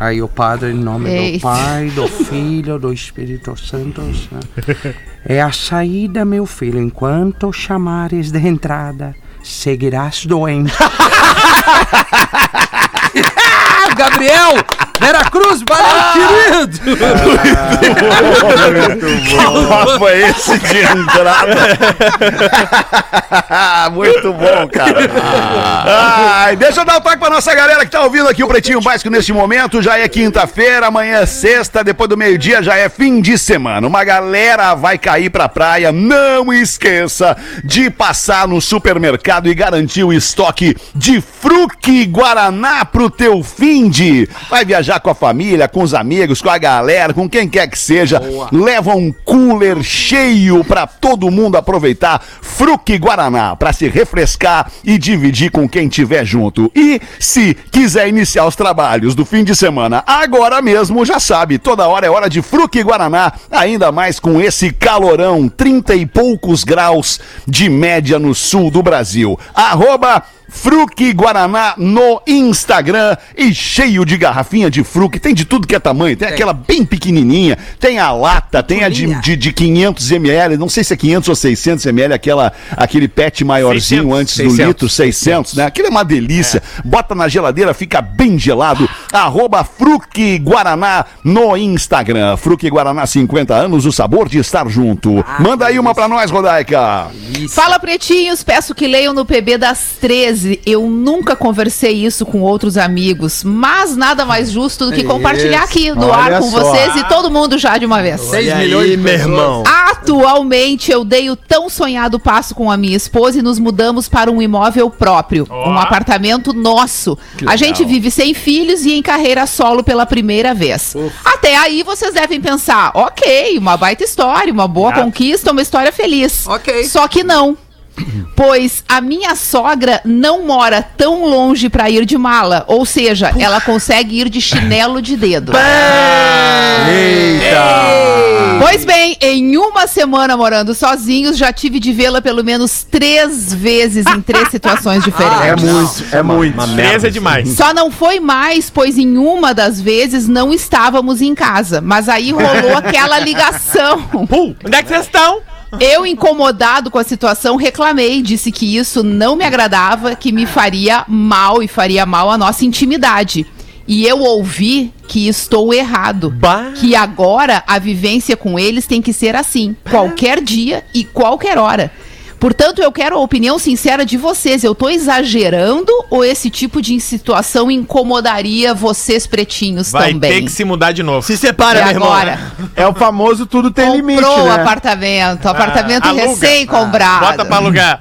Aí o padre, em nome do. Pai, do Filho, do Espírito Santo, né? É a saída, meu filho. Enquanto chamares de entrada, seguirás doente. Gabriel, Vera Cruz, valeu, querido! Qual foi esse de entrada? Muito bom, cara. Ai, deixa eu dar um toque pra nossa galera que tá ouvindo aqui o Pretinho Básico neste momento. Já é quinta-feira, amanhã é sexta, depois do meio-dia já é fim de semana. Uma galera vai cair pra praia. Não esqueça de passar no supermercado e garantir o estoque de Fruque Guaraná pro teu fim de. Vai viajar com a família, com os amigos, com a galera, com quem quer que seja. Leva um cooler cheio pra todo mundo aproveitar Fruque Guaraná pra se refrescar e dividir com quem tiver junto. E se quiser iniciar os trabalhos do fim de semana agora mesmo, já sabe, toda hora é hora de Fruque Guaraná, ainda mais com esse calorão, 30 e poucos graus de média no sul do Brasil. Arroba Fruque Guaraná no Instagram e cheio de garrafinha de Fruque. Tem de tudo que é tamanho. Tem aquela bem pequenininha, tem a lata, tem a de, de, de 500 ml, não sei se é 500 ou 600 ml, aquela, aquele pet maiorzinho 600, antes do 600, litro, 600, né? Aquilo é uma delícia. Bota na geladeira, fica bem gelado. Arroba Fruque Guaraná no Instagram. Fruque Guaraná, 50 anos, o sabor de estar junto. Manda aí uma pra nós, Rodaica. Fala, pretinhos, peço que leiam no PB das 13. Eu nunca conversei isso com outros amigos, mas nada mais justo do que compartilhar aqui no Olha ar com só. vocês e todo mundo já de uma vez. 6 milhões de meu irmão. Atualmente eu dei o tão sonhado passo com a minha esposa e nos mudamos para um imóvel próprio, um apartamento nosso. A gente vive sem filhos e em carreira solo pela primeira vez. Até aí vocês devem pensar, ok, uma baita história, uma boa conquista, uma história feliz. Ok. Só que não. Pois a minha sogra não mora tão longe pra ir de mala, ou seja, ela consegue ir de chinelo de dedo. Pois bem, em uma semana morando sozinhos, já tive de vê-la pelo menos três vezes em três situações diferentes. É muito, é muito. Uma Três merda. é demais. Só não foi mais, pois em uma das vezes não estávamos em casa. Mas aí rolou aquela ligação. Pum, onde é que vocês estão? Eu, incomodado com a situação, reclamei, disse que isso não me agradava, que me faria mal e faria mal à nossa intimidade. E eu ouvi que estou errado. Bah. Que agora a vivência com eles tem que ser assim, qualquer dia e qualquer hora. Portanto, eu quero a opinião sincera de vocês. Eu tô exagerando ou esse tipo de situação incomodaria vocês pretinhos Vai também? ter que se mudar de novo. Se separa, E meu irmão. agora? É o famoso tudo tem limite, Comprou o né? apartamento, apartamento Ah, recém-comprado. Bota pra alugar.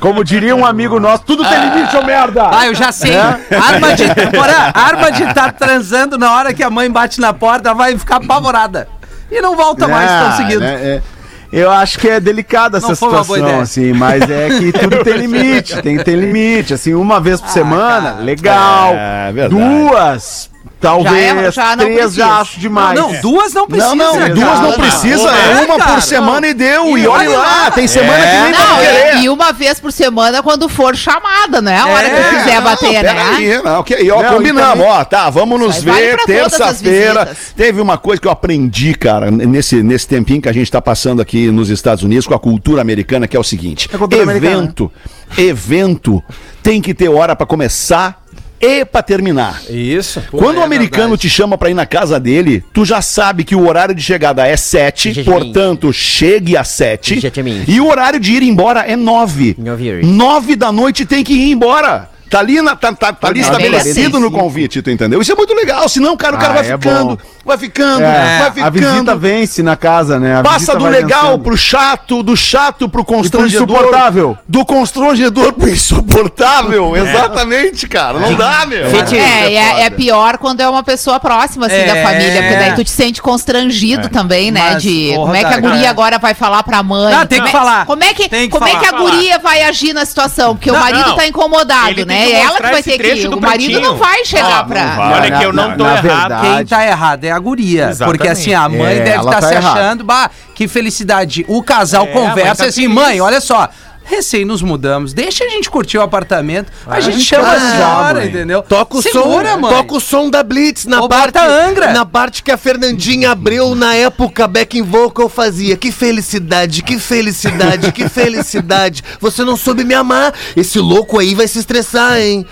Como diria um amigo nosso, tudo tem limite, ô merda! Ah, eu já sei. Arma de. Porã, arma de estar transando na hora que a mãe bate na porta, vai ficar apavorada. E não volta mais tão Ah, seguido. né, é. Eu acho que é delicada essa situação, assim, mas é que tudo tem limite, tem, tem limite, assim, uma vez por semana, legal, É, verdade. duas, talvez, já não três já acho demais. Não, duas não precisa. Não, não, duas cara. não precisa, Não, é uma cara, por semana não. e deu. E, E olha lá, lá. tem semana que nem Não, vai querer. e, e uma vez por semana quando for chamada, não é a hora É, que quiser Não, bater, né? aí, não, ok. E ó, Não, combinamos, e também- ó, tá, vamos nos vale ver terça-feira. Teve uma coisa que eu aprendi, cara, nesse, nesse tempinho que a gente tá passando aqui nos Estados Unidos com a cultura americana, que é o seguinte: cultura americana, evento, evento tem que ter hora pra começar e pra terminar. Isso. Quando o é americano verdade. te chama pra ir na casa dele, tu já sabe que o horário de chegada é 7, Exatamente. portanto, chegue às 7. Exatamente. E o horário de ir embora é 9. Nove horas. 9 da noite tem que ir embora. Tá ali, na- tá, tá- tá ali estabelecido no convite, tu entendeu? Isso é muito legal, senão, cara, o cara Ah, vai é ficando, vai ficando, É, vai a ficando. visita vence na casa, né? A Passa do legal vencendo. pro chato, do chato pro constrangedor. insuportável. Do constrangedor pro insuportável. Exatamente, cara. Não dá, meu. É, e é, é pior quando é uma pessoa próxima, assim, da É. família, porque daí tu te sente constrangido também, né? Mas, de porra, como é que a guria é. agora vai falar pra mãe? Ah, tem que é- falar. Como é que, como é que a falar. guria vai agir na situação? Porque o Não, marido não. tá incomodado, Ele tem né? que É ela que vai ter que ir. do O marido pretinho. não vai chegar Ó, pra. não vai. Olha que eu não tô na errado. verdade- Quem tá errado é a guria. Exatamente. Porque assim, a mãe É, deve estar tá se errada. achando, bah, que felicidade. O casal É, conversa tá assim, feliz. mãe, olha só. Recém nos mudamos, deixa a gente curtir o apartamento. A gente chama a senhora, entendeu? Toca o Segura, som, mãe. toca o som da Blitz na Ou parte Angra. na parte que a Fernandinha Abreu na época backing vocal fazia. Que felicidade, que felicidade, que felicidade. Você não soube me amar. Esse louco aí vai se estressar, hein?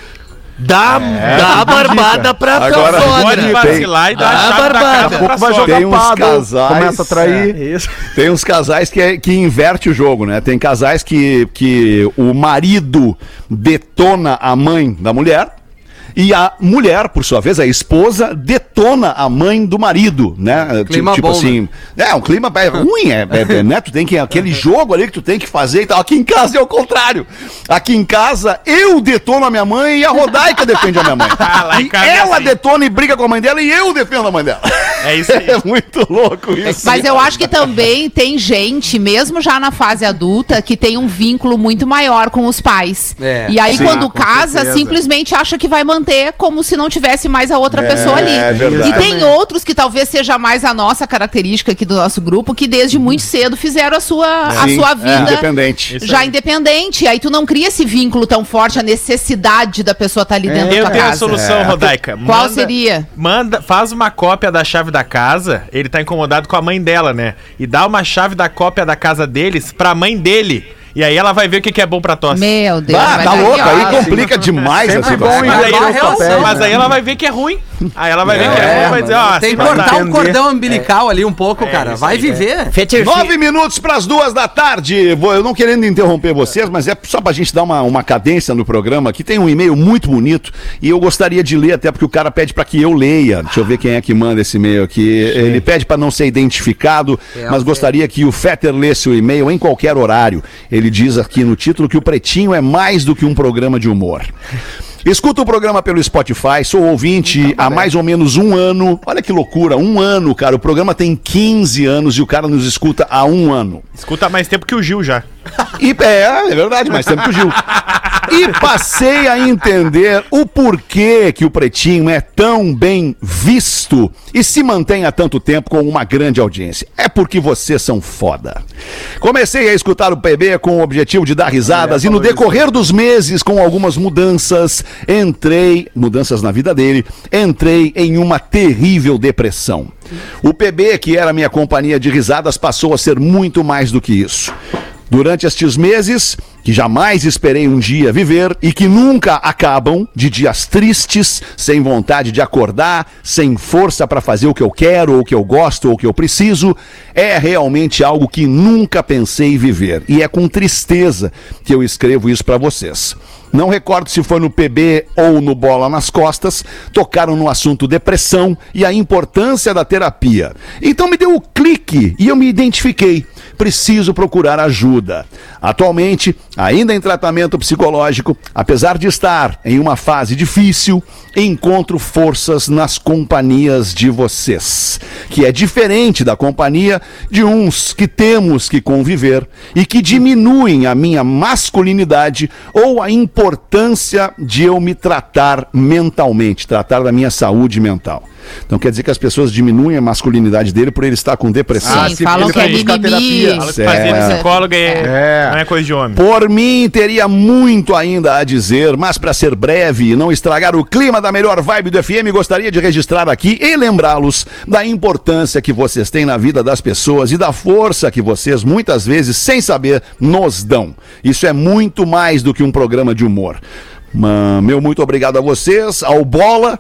Dá, dá a barbada pra, Agora, sogra. Pode vacilar e Ah, a barbada. Daqui a pra pouco vai jogar Tem uns casais. começa a trair. Isso. Tem uns casais que, é- que inverte o jogo, né? Tem casais que, que o marido detona a mãe da mulher. E a mulher, por sua vez, a esposa, detona a mãe do marido, né? Clima tipo bom, assim. É, um clima é ruim, é, é- é, né? Tu tem que. Aquele jogo ali que tu tem que fazer e tal. Aqui em casa é o contrário. Aqui em casa, eu detono a minha mãe e a Rodaica defende a minha mãe. Ah, e é ela assim. detona e briga com a mãe dela e eu defendo a mãe dela. É isso aí. É muito louco isso. Mas eu acho que também tem gente, mesmo já na fase adulta, que tem um vínculo muito maior com os pais. É. e aí, Sim, quando casa, certeza. simplesmente acha que vai manter como se não tivesse mais a outra É, pessoa ali. é verdade. E tem outros que talvez seja mais a nossa característica aqui do nosso grupo, que desde muito cedo fizeram a sua, a Sim, sua é, vida independente. já independente. Aí tu não cria esse vínculo tão forte, a necessidade da pessoa estar ali dentro da Eu tua tenho a casa. solução, Rodaica. Qual Manda- seria? Manda, faz uma cópia da chave da casa. Ele tá incomodado com a mãe dela, né? E dá uma chave da cópia da casa deles pra mãe dele. E aí ela vai ver o que, que é bom pra tosse. Meu Deus. Ah, tá louco, aí complica demais a Sempre situação. bom Mas aí, papéis, mas né? aí ela vai ver que é ruim. Aí ela vai ver que é É, vai dizer, ó, Tem que cortar dá. o cordão umbilical ali um pouco, cara. isso Vai aí, viver. Nove minutos para as duas da tarde. Vou, eu não querendo interromper vocês, mas é só pra gente dar uma, uma cadência no programa. Aqui tem um e-mail muito bonito e eu gostaria de ler, até porque o cara pede para que eu leia. Deixa eu ver quem é que manda esse e-mail aqui. Ele pede para não ser identificado, mas gostaria que o Fetter lesse o e-mail em qualquer horário. Ele diz aqui no título que o Pretinho é mais do que um programa de humor. Escuta o programa pelo Spotify, sou ouvinte há mais ou menos um ano. Olha que loucura, um ano, cara. O programa tem 15 anos e o cara nos escuta há um ano. Escuta mais tempo que o Gil já. E é, é verdade, que o Gil. E passei a entender o porquê que o Pretinho é tão bem visto e se mantém há tanto tempo com uma grande audiência. É porque vocês são foda. Comecei a escutar o PB com o objetivo de dar risadas e no decorrer dos meses, com algumas mudanças, entrei, mudanças na vida dele, entrei em uma terrível depressão. O PB, que era minha companhia de risadas, passou a ser muito mais do que isso. Durante estes meses, que jamais esperei um dia viver e que nunca acabam de dias tristes, sem vontade de acordar, sem força para fazer o que eu quero, ou o que eu gosto, ou o que eu preciso, é realmente algo que nunca pensei viver. E é com tristeza que eu escrevo isso para vocês. Não recordo se foi no PB ou no Bola nas Costas, tocaram no assunto depressão e a importância da terapia. Então me deu o clique e eu me identifiquei. Preciso procurar ajuda. Atualmente, ainda em tratamento psicológico, apesar de estar em uma fase difícil, encontro forças nas companhias de vocês, que é diferente da companhia de uns que temos que conviver e que diminuem a minha masculinidade ou a importância de eu me tratar mentalmente, tratar da minha saúde mental. Então quer dizer que as pessoas diminuem a masculinidade dele por ele estar com depressão. Sim, falam que é mimimi. Fala que fazer Certo. psicóloga é, É. não é coisa de homem. Por mim, teria muito ainda a dizer, mas para ser breve e não estragar o clima da melhor vibe do FM, gostaria de registrar aqui e lembrá-los da importância que vocês têm na vida das pessoas e da força que vocês, muitas vezes, sem saber, nos dão. Isso é muito mais do que um programa de humor. Meu muito obrigado a vocês, ao Bola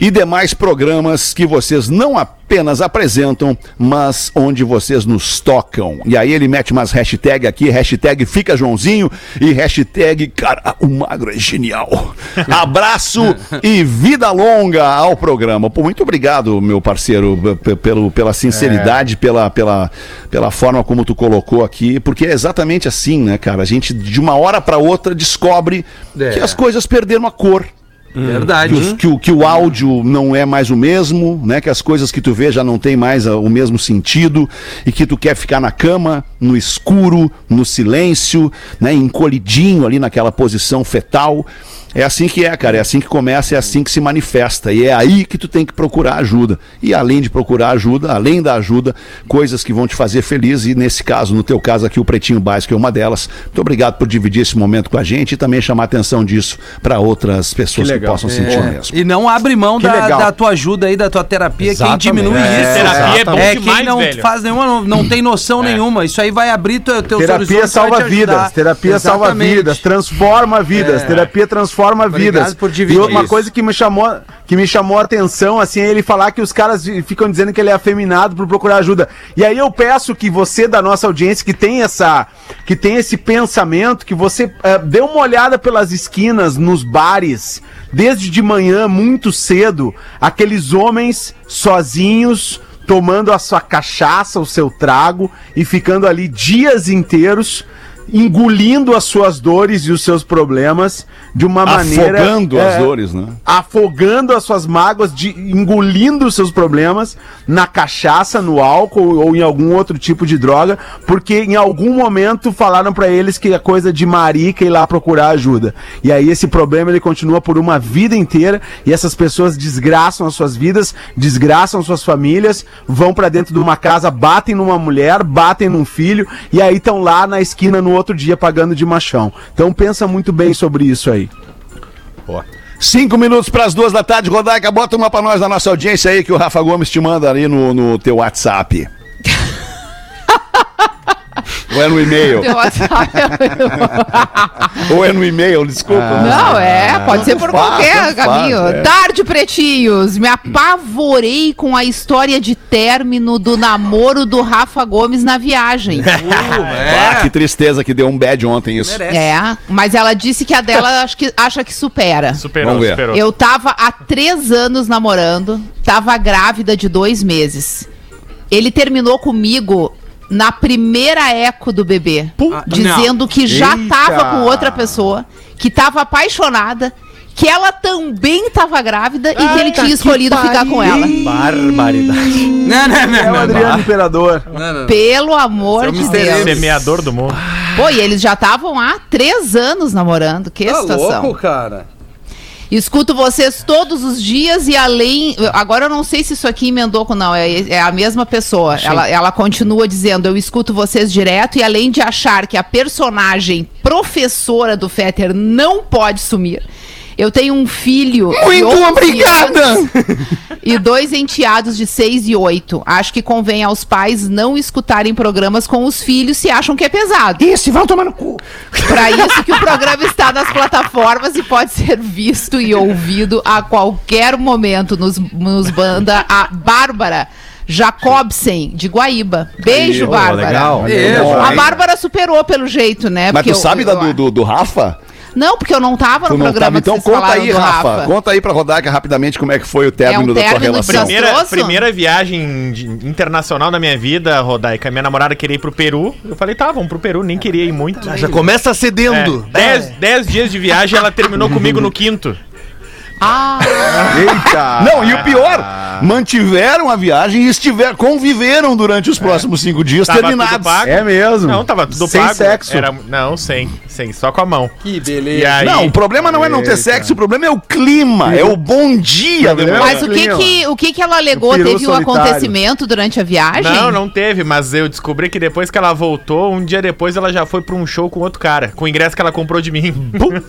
e demais programas que vocês não apenas apresentam, mas onde vocês nos tocam. E aí ele mete umas hashtag aqui, hashtag fica Joãozinho e hashtag cara, o magro é genial. Abraço e vida longa ao programa. Pô, muito obrigado, meu parceiro, pelo, pela sinceridade, pela, pela, pela forma como tu colocou aqui, porque é exatamente assim, né, cara? A gente de uma hora para outra descobre É. que as coisas perderam a cor Verdade. que, os- que o, que o áudio não é mais o mesmo, né? Que as coisas que tu vê já não tem mais o mesmo sentido e que tu quer ficar na cama, no escuro, no silêncio, né? Encolhidinho ali naquela posição fetal. É assim que é, cara. É assim que começa, é assim que se manifesta. E é aí que tu tem que procurar ajuda. E além de procurar ajuda, além da ajuda, coisas que vão te fazer feliz. E nesse caso, no teu caso aqui, o Pretinho Básico é uma delas. Muito obrigado por dividir esse momento com a gente e também chamar a atenção disso para outras pessoas que, legal. possam sentir o mesmo. E não abre mão Que da, da tua ajuda aí, da tua terapia. Exatamente. Quem diminui É, isso terapia é bom é demais, quem não velho. faz nenhuma, não, não tem noção nenhuma. Isso aí vai abrir teu, teus Terapia salva te vidas, terapia salva Exatamente. vidas, transforma vidas, É. terapia transforma Obrigado vidas. por dividir e uma isso. coisa que me chamou, que me chamou a atenção, assim, é ele falar que os caras ficam dizendo que ele é afeminado por procurar ajuda. E aí eu peço que você da nossa audiência que tem essa, que tem esse pensamento, que você eh, dê uma olhada pelas esquinas, nos bares, desde de manhã muito cedo, aqueles homens sozinhos tomando a sua cachaça, o seu trago e ficando ali dias inteiros engolindo as suas dores e os seus problemas de uma maneira Afogando as é, dores, né? afogando as suas mágoas, de, engolindo os seus problemas na cachaça, no álcool ou em algum outro tipo de droga, porque em algum momento falaram pra eles que é coisa de marica ir lá procurar ajuda. E aí esse problema ele continua por uma vida inteira e essas pessoas desgraçam as suas vidas, desgraçam suas famílias, vão pra dentro de uma casa, batem numa mulher, batem num filho e aí estão lá na esquina no outro dia pagando de machão. Então pensa muito bem sobre isso aí. Cinco minutos para as duas da tarde, Rodaica, bota uma para nós da nossa audiência aí que o Rafa Gomes te manda ali no, no teu WhatsApp. Ou é no e-mail? Teu WhatsApp. Ou é no e-mail, desculpa. Não, é, pode ser por Faz, qualquer faz, caminho. é. Tarde, pretinhos. Me apavorei com a história de término do namoro do Rafa Gomes na viagem. Ah, que tristeza que deu um bad ontem isso. Merece. É, mas ela disse que a dela acho que, acha que supera. Superou, Vamos ver. superou. Eu tava há três anos namorando, tava grávida de dois meses. Ele terminou comigo na primeira eco do bebê, Ah, dizendo que já Eita! tava com outra pessoa, que tava apaixonada, que ela também tava grávida e que ele tinha escolhido ficar com ela. Barbaridade. Não, não, não. É o não, Adriano Imperador. não, não. Pelo amor é o de. Deus. Semeador do mundo. Pô, e eles já estavam há três anos namorando. Que Tá situação. louco, cara. Escuto vocês todos os dias e além. Agora eu não sei se isso aqui emendou com não, é, é a mesma pessoa. Ela, ela continua dizendo: Eu escuto vocês direto e além de achar que a personagem professora do Fetter não pode sumir. Eu tenho um filho. Muito 11 obrigada! anos E dois enteados de 6 e 8. Acho que convém aos pais não escutarem programas com os filhos se acham que é pesado. Esse, vão tomar no cu. Para isso que o programa está nas plataformas e pode ser visto e ouvido a qualquer momento. Nos, nos banda a Bárbara Jacobsen, de Guaíba. Beijo, Pô, Bárbara. legal. Beijo. A Bárbara superou pelo jeito, né? Mas Porque tu eu- sabe eu- da do, do, do Rafa? Não, porque eu não tava Tu no não programa tava? Então conta aí, do Rafa. Conta aí pra Rodaica rapidamente como é que foi o término É um da tua relação. Primeira, primeira viagem de- internacional da minha vida, Rodaica. Minha namorada queria ir pro Peru. Eu falei, tá, vamos pro Peru. Nem queria ir muito. Já começa É, cedendo. dez, dez dias de viagem, ela terminou comigo no quinto. Ah, Eita! Não, e o pior, mantiveram a viagem e estiver, conviveram durante os próximos cinco dias Tava terminados. tudo pago. É mesmo. Não, tava tudo Sem pago. sexo. Era, não, sem, sem, só com a mão. Que beleza. aí, Não, o problema não é não ter sexo, o problema é o clima, é o bom dia. Demônio. mas o que que, o que que ela alegou? O Teve um solitário. acontecimento durante a viagem? Não, não teve, mas eu descobri que depois que ela voltou, um dia depois ela já foi pra um show com outro cara, com o ingresso que ela comprou de mim.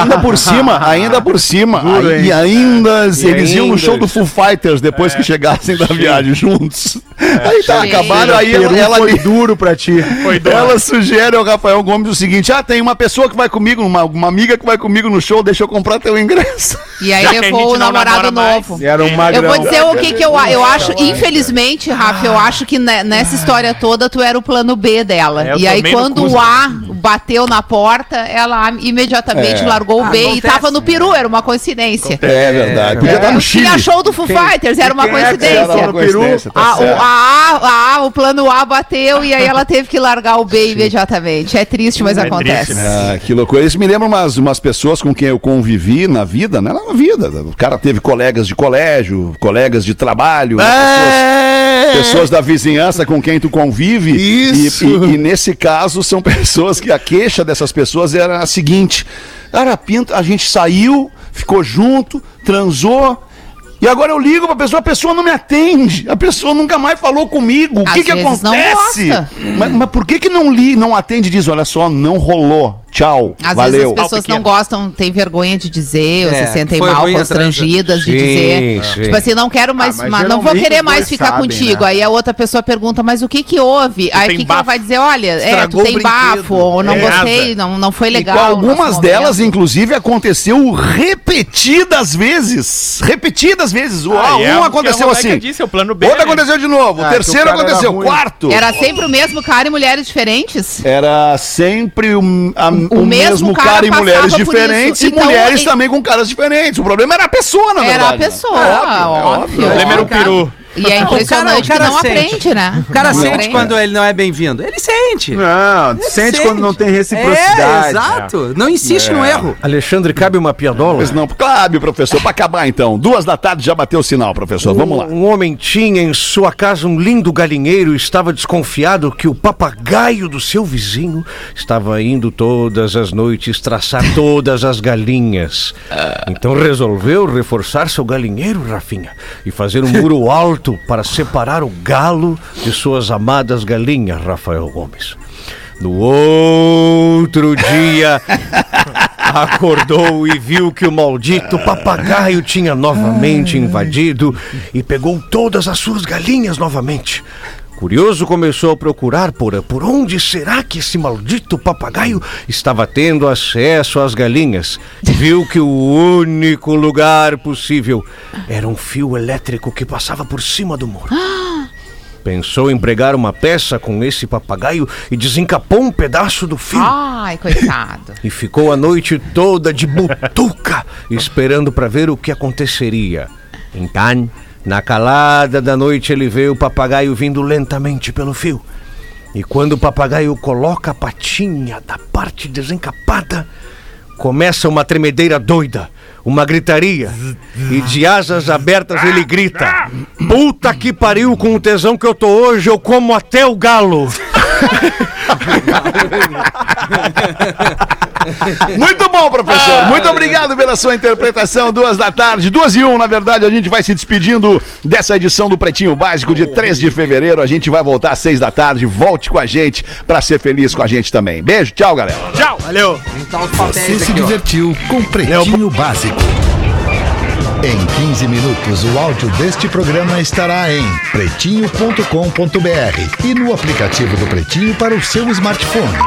Ainda por cima, ainda por cima. Duro, aí- hein? e ainda, eles iam no show do Foo Fighters depois que chegassem da viagem juntos. aí tá, Gente. acabaram, aí ela, ela, foi duro pra ti. Foi duro. ela sugere ao Rafael Gomes o seguinte: ah, tem uma pessoa que vai comigo, uma, uma amiga que vai comigo no show, deixa eu comprar teu ingresso. E aí Já levou o namorado novo. Era um Eu magrão. vou dizer o que que eu, eu acho, infelizmente, Rafa, eu acho que ne- nessa história toda tu era o plano B dela. É, eu e aí quando o A bateu na porta, ela imediatamente É. largou o B e Acontece. tava no peru, era uma coincidência. É verdade. Podia estar no Chile. Tinha show do Foo Fighters, era uma é era coincidência. no peru? Coincidência, tá A, a, o plano A bateu e aí ela teve que largar o B imediatamente. É triste, mas É acontece. triste, né? Ah, que loucura. Isso me lembra umas, umas pessoas com quem eu convivi na vida, né? Na vida. O cara teve colegas de colégio, colegas de trabalho, né? pessoas, pessoas da vizinhança com quem tu convive. Isso. E, e- e nesse caso são pessoas que a queixa dessas pessoas era a seguinte: Cara, Pinto, a gente saiu, ficou junto, transou. E agora eu ligo pra pessoa, a pessoa não me atende. A pessoa nunca mais falou comigo. O Às que que acontece? Mas, mas por que que não li, não atende e diz, olha só, não rolou. Tchau. Às valeu. vezes as pessoas não gostam, têm vergonha de dizer, ou É, se sentem foi mal, constrangidas de Sim, dizer. sim. Tipo assim, não quero mais, mas ma- não vou querer mais ficar sabem, contigo. né? Aí a outra pessoa pergunta, mas o que que houve? Aí o que, que ela vai dizer? Olha, é, tu tem bafo, ou não É. gostei, não, não foi legal. algumas delas, inclusive, aconteceu repetidas vezes. Repetidas vezes. O- Ah, é um a aconteceu assim. disse, é o plano B, Outro né? aconteceu de novo. Ah, o que terceiro aconteceu. Quarto. Era sempre o mesmo cara e mulheres diferentes? Era sempre a- o mesmo mesmo cara cara, e mulheres diferentes e Então, mulheres e- também com caras diferentes. O problema era a pessoa, na Era a verdade. pessoa, É óbvio. O problema era o peru. E é impressionante o cara que não sente. aprende, né? O cara Não sente aprende. quando ele não é bem-vindo. Ele sente. Não, Ele sente quando não tem reciprocidade. É, exato. Não insiste no erro. Alexandre, cabe uma piadola? Pois não, claro, professor. Pra acabar então. Duas da tarde já bateu o sinal, professor. Vamos lá. Um homem tinha em sua casa um lindo galinheiro e estava desconfiado que o papagaio do seu vizinho estava indo todas as noites traçar todas as galinhas. Então resolveu reforçar seu galinheiro, Rafinha, e fazer um muro alto para separar o galo de suas amadas galinhas, Rafael Gomes. No outro dia, acordou e viu que o maldito papagaio tinha novamente invadido e pegou todas as suas galinhas novamente. Curioso, começou a procurar por, por onde será que esse maldito papagaio estava tendo acesso às galinhas. Viu que o único lugar possível era um fio elétrico que passava por cima do muro. Pensou em pregar uma peça com esse papagaio e desencapou um pedaço do fio. Ai, coitado. E ficou a noite toda de butuca, esperando para ver o que aconteceria. Então, na calada da noite, ele vê o papagaio vindo lentamente pelo fio. E quando o papagaio coloca a patinha da parte desencapada, começa uma tremedeira doida, uma gritaria. E de asas abertas ele grita: Puta que pariu com o tesão que eu tô hoje, eu como até o galo. Muito bom, professor. Muito obrigado pela sua interpretação. Duas da tarde, duas e um, na verdade, a gente vai se despedindo dessa edição do Pretinho Básico de 3 de fevereiro. A gente vai voltar às seis da tarde. Volte com a gente pra ser feliz com a gente também. Beijo, tchau, galera. Tchau. Valeu. Então Você se divertiu com Pretinho Básico. Em 15 minutos, o áudio deste programa estará em pretinho.com.br e no aplicativo do Pretinho para o seu smartphone.